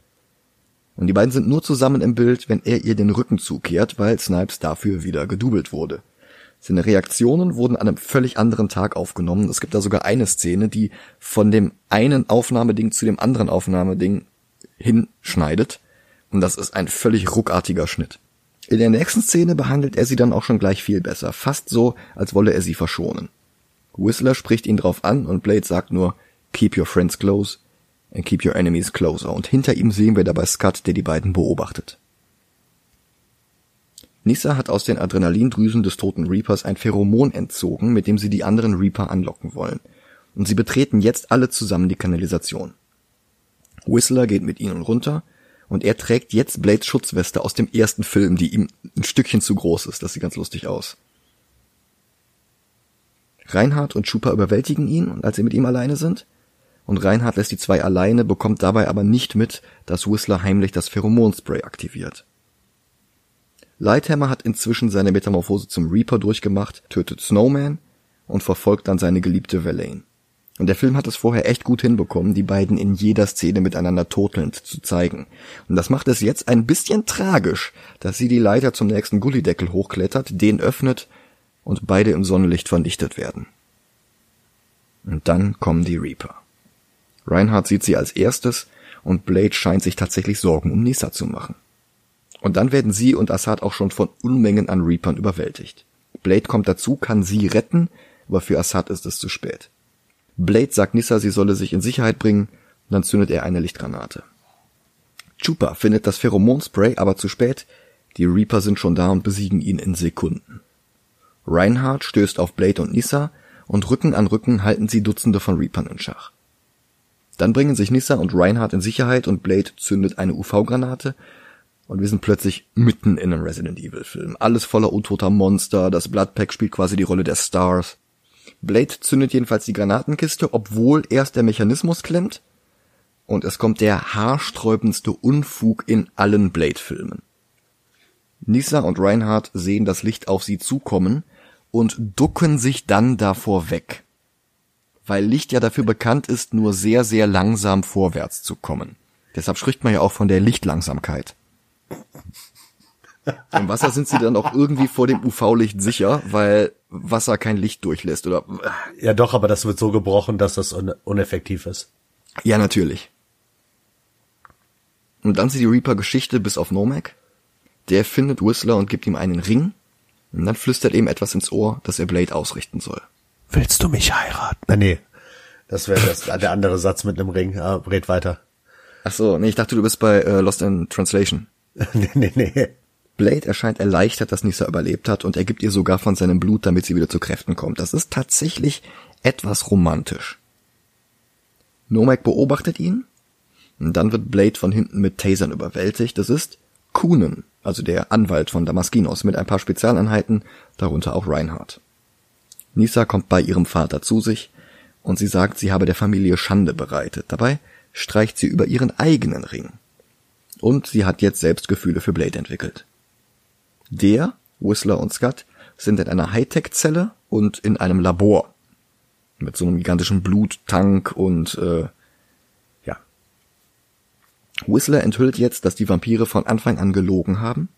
Und die beiden sind nur zusammen im Bild, wenn er ihr den Rücken zukehrt, weil Snipes dafür wieder gedoubelt wurde. Seine Reaktionen wurden an einem völlig anderen Tag aufgenommen. Es gibt da sogar eine Szene, die von dem einen Aufnahmeding zu dem anderen Aufnahmeding hinschneidet. Und das ist ein völlig ruckartiger Schnitt. In der nächsten Szene behandelt er sie dann auch schon gleich viel besser. Fast so, als wolle er sie verschonen. Whistler spricht ihn drauf an und Blade sagt nur, keep your friends close and keep your enemies closer. Und hinter ihm sehen wir dabei Scott, der die beiden beobachtet. Nissa hat aus den Adrenalindrüsen des toten Reapers ein Pheromon entzogen, mit dem sie die anderen Reaper anlocken wollen. Und sie betreten jetzt alle zusammen die Kanalisation. Whistler geht mit ihnen runter und er trägt jetzt Blades Schutzweste aus dem ersten Film, die ihm ein Stückchen zu groß ist. Das sieht ganz lustig aus. Reinhard und Chupa überwältigen ihn, als sie mit ihm alleine sind. Und Reinhard lässt die zwei alleine, bekommt dabei aber nicht mit, dass Whistler heimlich das Pheromonspray aktiviert. Lighthammer hat inzwischen seine Metamorphose zum Reaper durchgemacht, tötet Snowman und verfolgt dann seine geliebte Verlaine. Und der Film hat es vorher echt gut hinbekommen, die beiden in jeder Szene miteinander totelnd zu zeigen. Und das macht es jetzt ein bisschen tragisch, dass sie die Leiter zum nächsten Gullideckel hochklettert, den öffnet und beide im Sonnenlicht vernichtet werden. Und dann kommen die Reaper. Reinhardt sieht sie als erstes und Blade scheint sich tatsächlich Sorgen um Nissa zu machen. Und dann werden sie und Assad auch schon von Unmengen an Reapern überwältigt. Blade kommt dazu, kann sie retten, aber für Assad ist es zu spät. Blade sagt Nissa, sie solle sich in Sicherheit bringen, dann zündet er eine Lichtgranate. Chupa findet das Pheromonspray, aber zu spät. Die Reaper sind schon da und besiegen ihn in Sekunden. Reinhardt stößt auf Blade und Nissa und Rücken an Rücken halten sie Dutzende von Reapern in Schach. Dann bringen sich Nissa und Reinhardt in Sicherheit und Blade zündet eine UV-Granate und wir sind plötzlich mitten in einem Resident Evil Film. Alles voller untoter Monster, das Bloodpack spielt quasi die Rolle der Stars. Blade zündet jedenfalls die Granatenkiste, obwohl erst der Mechanismus klemmt und es kommt der haarsträubendste Unfug in allen Blade-Filmen. Nissa und Reinhardt sehen das Licht auf sie zukommen und ducken sich dann davor weg. Weil Licht ja dafür bekannt ist, nur sehr, sehr langsam vorwärts zu kommen. Deshalb spricht man ja auch von der Lichtlangsamkeit. Im Wasser sind sie dann auch irgendwie vor dem UV-Licht sicher, weil Wasser kein Licht durchlässt, oder? Ja, doch, aber das wird so gebrochen, dass das un uneffektiv ist. Ja, natürlich. Und dann sieht die Reaper Geschichte bis auf Nomek. Der findet Whistler und gibt ihm einen Ring. Und dann flüstert ihm etwas ins Ohr, das er Blade ausrichten soll. Willst du mich heiraten? Na, nee. Das wäre (laughs) der andere Satz mit einem Ring. Ah, red weiter. Ach so, nee, ich dachte, du bist bei äh, Lost in Translation. (laughs) nee, nee, nee. Blade erscheint erleichtert, dass Nisa überlebt hat und er gibt ihr sogar von seinem Blut, damit sie wieder zu Kräften kommt. Das ist tatsächlich etwas romantisch. Nomek beobachtet ihn und dann wird Blade von hinten mit Tasern überwältigt. Das ist Kunen, also der Anwalt von Damaskinos, mit ein paar Spezialeinheiten, darunter auch Reinhardt. Nisa kommt bei ihrem Vater zu sich und sie sagt, sie habe der Familie Schande bereitet. Dabei streicht sie über ihren eigenen Ring. Und sie hat jetzt selbst Gefühle für Blade entwickelt. Der, Whistler und Scott sind in einer Hightech-Zelle und in einem Labor. Mit so einem gigantischen Bluttank und äh. Whistler enthüllt jetzt, dass die Vampire von Anfang an gelogen haben.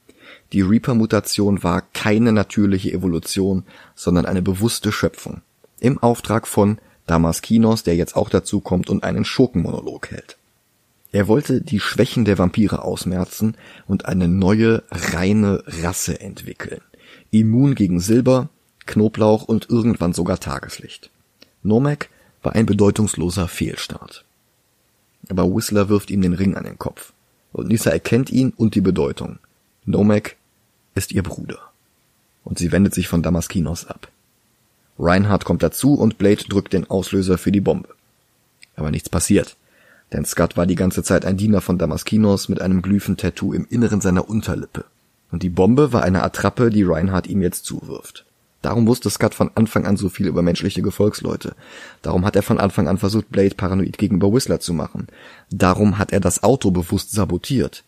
Die Reaper-Mutation war keine natürliche Evolution, sondern eine bewusste Schöpfung. Im Auftrag von Damaskinos, der jetzt auch dazu kommt und einen Schurkenmonolog hält. Er wollte die Schwächen der Vampire ausmerzen und eine neue, reine Rasse entwickeln. Immun gegen Silber, Knoblauch und irgendwann sogar Tageslicht. Nomek war ein bedeutungsloser Fehlstart. Aber Whistler wirft ihm den Ring an den Kopf. Und Nisa erkennt ihn und die Bedeutung. Nomek ist ihr Bruder. Und sie wendet sich von Damaskinos ab. Reinhardt kommt dazu und Blade drückt den Auslöser für die Bombe. Aber nichts passiert. Denn Scott war die ganze Zeit ein Diener von Damaskinos mit einem Glyphen-Tattoo im Inneren seiner Unterlippe. Und die Bombe war eine Attrappe, die Reinhardt ihm jetzt zuwirft. Darum wusste Scott von Anfang an so viel über menschliche Gefolgsleute. Darum hat er von Anfang an versucht, Blade paranoid gegenüber Whistler zu machen. Darum hat er das Auto bewusst sabotiert.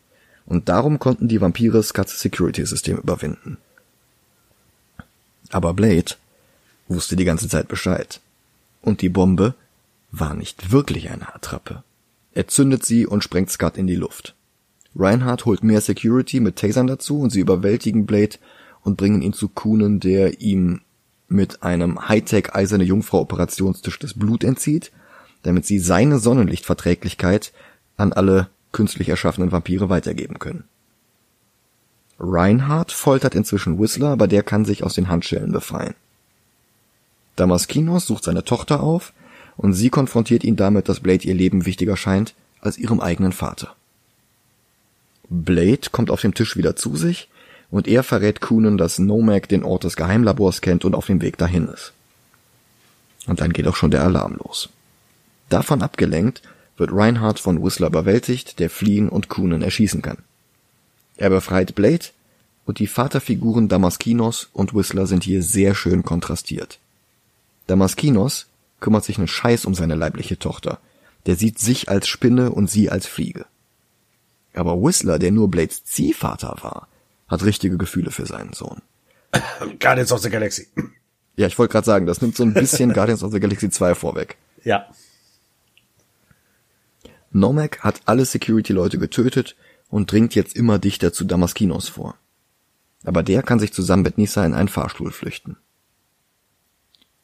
Und darum konnten die Vampire Scotts Security-System überwinden. Aber Blade wusste die ganze Zeit Bescheid. Und die Bombe war nicht wirklich eine Attrappe. Er zündet sie und sprengt Scott in die Luft. Reinhardt holt mehr Security mit Tasern dazu und sie überwältigen Blade und bringen ihn zu Kuhnen, der ihm mit einem Hightech eiserne Jungfrau Operationstisch das Blut entzieht, damit sie seine Sonnenlichtverträglichkeit an alle künstlich erschaffenen Vampire weitergeben können. Reinhardt foltert inzwischen Whistler, aber der kann sich aus den Handschellen befreien. Damaskinos sucht seine Tochter auf und sie konfrontiert ihn damit, dass Blade ihr Leben wichtiger scheint als ihrem eigenen Vater. Blade kommt auf dem Tisch wieder zu sich und er verrät Coonan, dass Nomak den Ort des Geheimlabors kennt und auf dem Weg dahin ist. Und dann geht auch schon der Alarm los. Davon abgelenkt wird Reinhardt von Whistler überwältigt, der fliehen und Coonan erschießen kann. Er befreit Blade und die Vaterfiguren Damaskinos und Whistler sind hier sehr schön kontrastiert. Damaskinos kümmert sich einen Scheiß um seine leibliche Tochter. Der sieht sich als Spinne und sie als Fliege. Aber Whistler, der nur Blades Ziehvater war, hat richtige Gefühle für seinen Sohn. (coughs) Guardians of the Galaxy. Ja, ich wollte gerade sagen, das nimmt so ein bisschen Guardians of the Galaxy 2 vorweg. Ja. Nomak hat alle Security-Leute getötet und dringt jetzt immer dichter zu Damaskinos vor. Aber der kann sich zusammen mit Nisa in einen Fahrstuhl flüchten.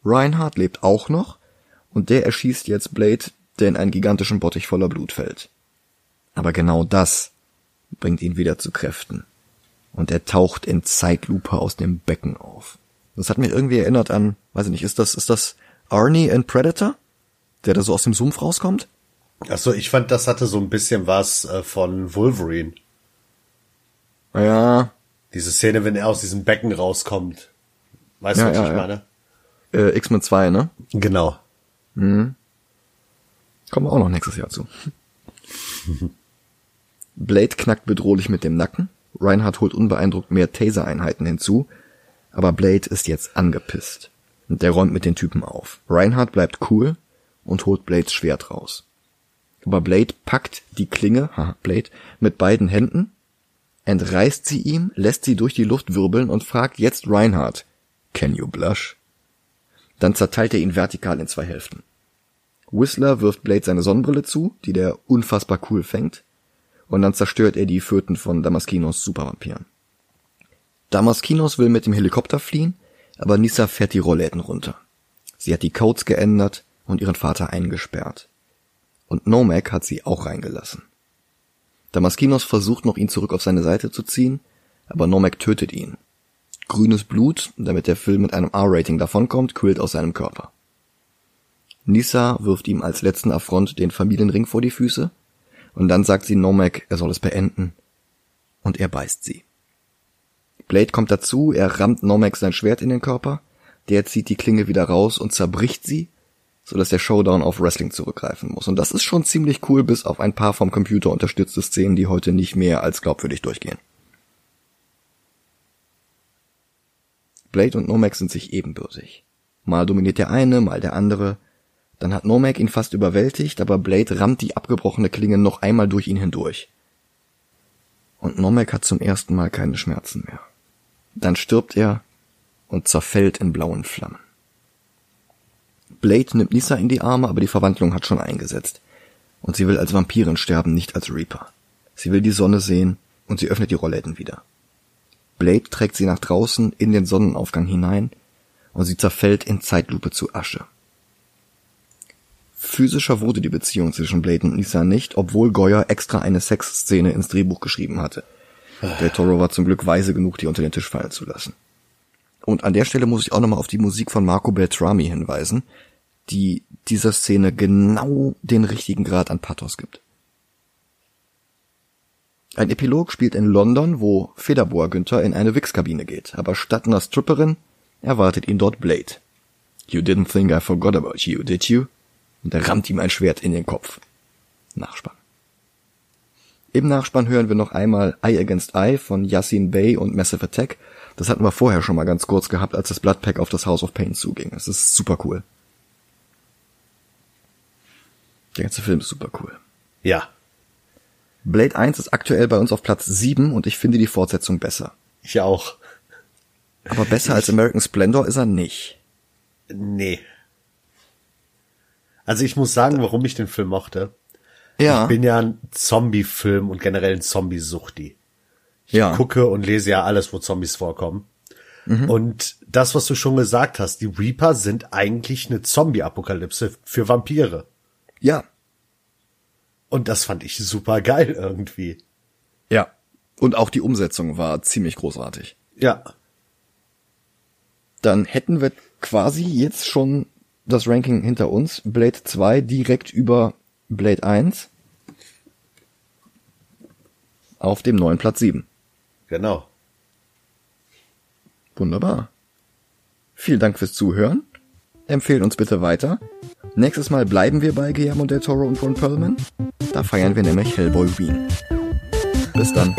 Reinhardt lebt auch noch und der erschießt jetzt Blade, der in einen gigantischen Bottich voller Blut fällt. Aber genau das bringt ihn wieder zu Kräften. Und er taucht in Zeitlupe aus dem Becken auf. Das hat mich irgendwie erinnert an, weiß ich nicht, ist das, ist das Arnie in Predator? Der da so aus dem Sumpf rauskommt? Ach so, ich fand, das hatte so ein bisschen was äh, von Wolverine. Ja. Diese Szene, wenn er aus diesem Becken rauskommt. Weißt Ja, du, was ja, ich ja. meine? Äh, X-Men 2, ne? Genau. Kommen wir auch noch nächstes Jahr zu. (laughs) Blade knackt bedrohlich mit dem Nacken. Reinhardt holt unbeeindruckt mehr Taser-Einheiten hinzu. Aber Blade ist jetzt angepisst. Und der räumt mit den Typen auf. Reinhardt bleibt cool und holt Blades Schwert raus. Aber Blade packt die Klinge, (laughs) haha, Blade, mit beiden Händen, entreißt sie ihm, lässt sie durch die Luft wirbeln und fragt jetzt Reinhardt, can you blush? Dann zerteilt er ihn vertikal in zwei Hälften. Whistler wirft Blade seine Sonnenbrille zu, die der unfassbar cool fängt, und dann zerstört er die Föten von Damaskinos Supervampiren. Damaskinos will mit dem Helikopter fliehen, aber Nissa fährt die Rollläden runter. Sie hat die Codes geändert und ihren Vater eingesperrt. Und Nomek hat sie auch reingelassen. Damaskinos versucht noch ihn zurück auf seine Seite zu ziehen, aber Nomek tötet ihn. Grünes Blut, damit der Film mit einem R-Rating davonkommt, quillt aus seinem Körper. Nissa wirft ihm als letzten Affront den Familienring vor die Füße und dann sagt sie Nomek, er soll es beenden und er beißt sie. Blade kommt dazu, er rammt Nomek sein Schwert in den Körper, der zieht die Klinge wieder raus und zerbricht sie, so dass der Showdown auf Wrestling zurückgreifen muss. Und das ist schon ziemlich cool, bis auf ein paar vom Computer unterstützte Szenen, die heute nicht mehr als glaubwürdig durchgehen. Blade und Nomek sind sich ebenbürtig. Mal dominiert der eine, mal der andere. Dann hat Nomek ihn fast überwältigt, aber Blade rammt die abgebrochene Klinge noch einmal durch ihn hindurch. Und Nomek hat zum ersten Mal keine Schmerzen mehr. Dann stirbt er und zerfällt in blauen Flammen. Blade nimmt Nissa in die Arme, aber die Verwandlung hat schon eingesetzt. Und sie will als Vampirin sterben, nicht als Reaper. Sie will die Sonne sehen und sie öffnet die Rollläden wieder. Blade trägt sie nach draußen in den Sonnenaufgang hinein und sie zerfällt in Zeitlupe zu Asche. Physischer wurde die Beziehung zwischen Blade und Nisa nicht, obwohl Goyer extra eine Sexszene ins Drehbuch geschrieben hatte. Del Toro war zum Glück weise genug, die unter den Tisch fallen zu lassen. Und an der Stelle muss ich auch nochmal auf die Musik von Marco Beltrami hinweisen, die dieser Szene genau den richtigen Grad an Pathos gibt. Ein Epilog spielt in London, wo Federboa Günther in eine Wix-Kabine geht, aber statt einer Stripperin erwartet ihn dort Blade. You didn't think I forgot about you, did you? Und er rammt ihm ein Schwert in den Kopf. Nachspann. Im Nachspann hören wir noch einmal Eye Against Eye von Yassin Bey und Massive Attack. Das hatten wir vorher schon mal ganz kurz gehabt, als das Bloodpack auf das House of Pain zuging. Das ist super cool. Der ganze Film ist super cool. Ja. Blade 1 ist aktuell bei uns auf Platz 7 und ich finde die Fortsetzung besser. Ich auch. Aber besser als American Splendor ist er nicht. Nee. Also ich muss sagen, warum ich den Film mochte. Ja. Ich bin ja ein Zombie-Film und generell ein Zombie-Suchti. Ich Ja. gucke und lese ja alles, wo Zombies vorkommen. Mhm. Und das, was du schon gesagt hast, die Reaper sind eigentlich eine Zombie-Apokalypse für Vampire. Ja. Und das fand ich super geil irgendwie. Ja. Und auch die Umsetzung war ziemlich großartig. Ja. Dann hätten wir quasi jetzt schon das Ranking hinter uns. Blade 2 direkt über Blade 1 auf dem neuen Platz 7. Genau. Wunderbar. Vielen Dank fürs Zuhören. Empfehlen uns bitte weiter. Nächstes Mal bleiben wir bei Guillermo del Toro und Ron Perlman. Da feiern wir nämlich Hellboy Wien. Bis dann.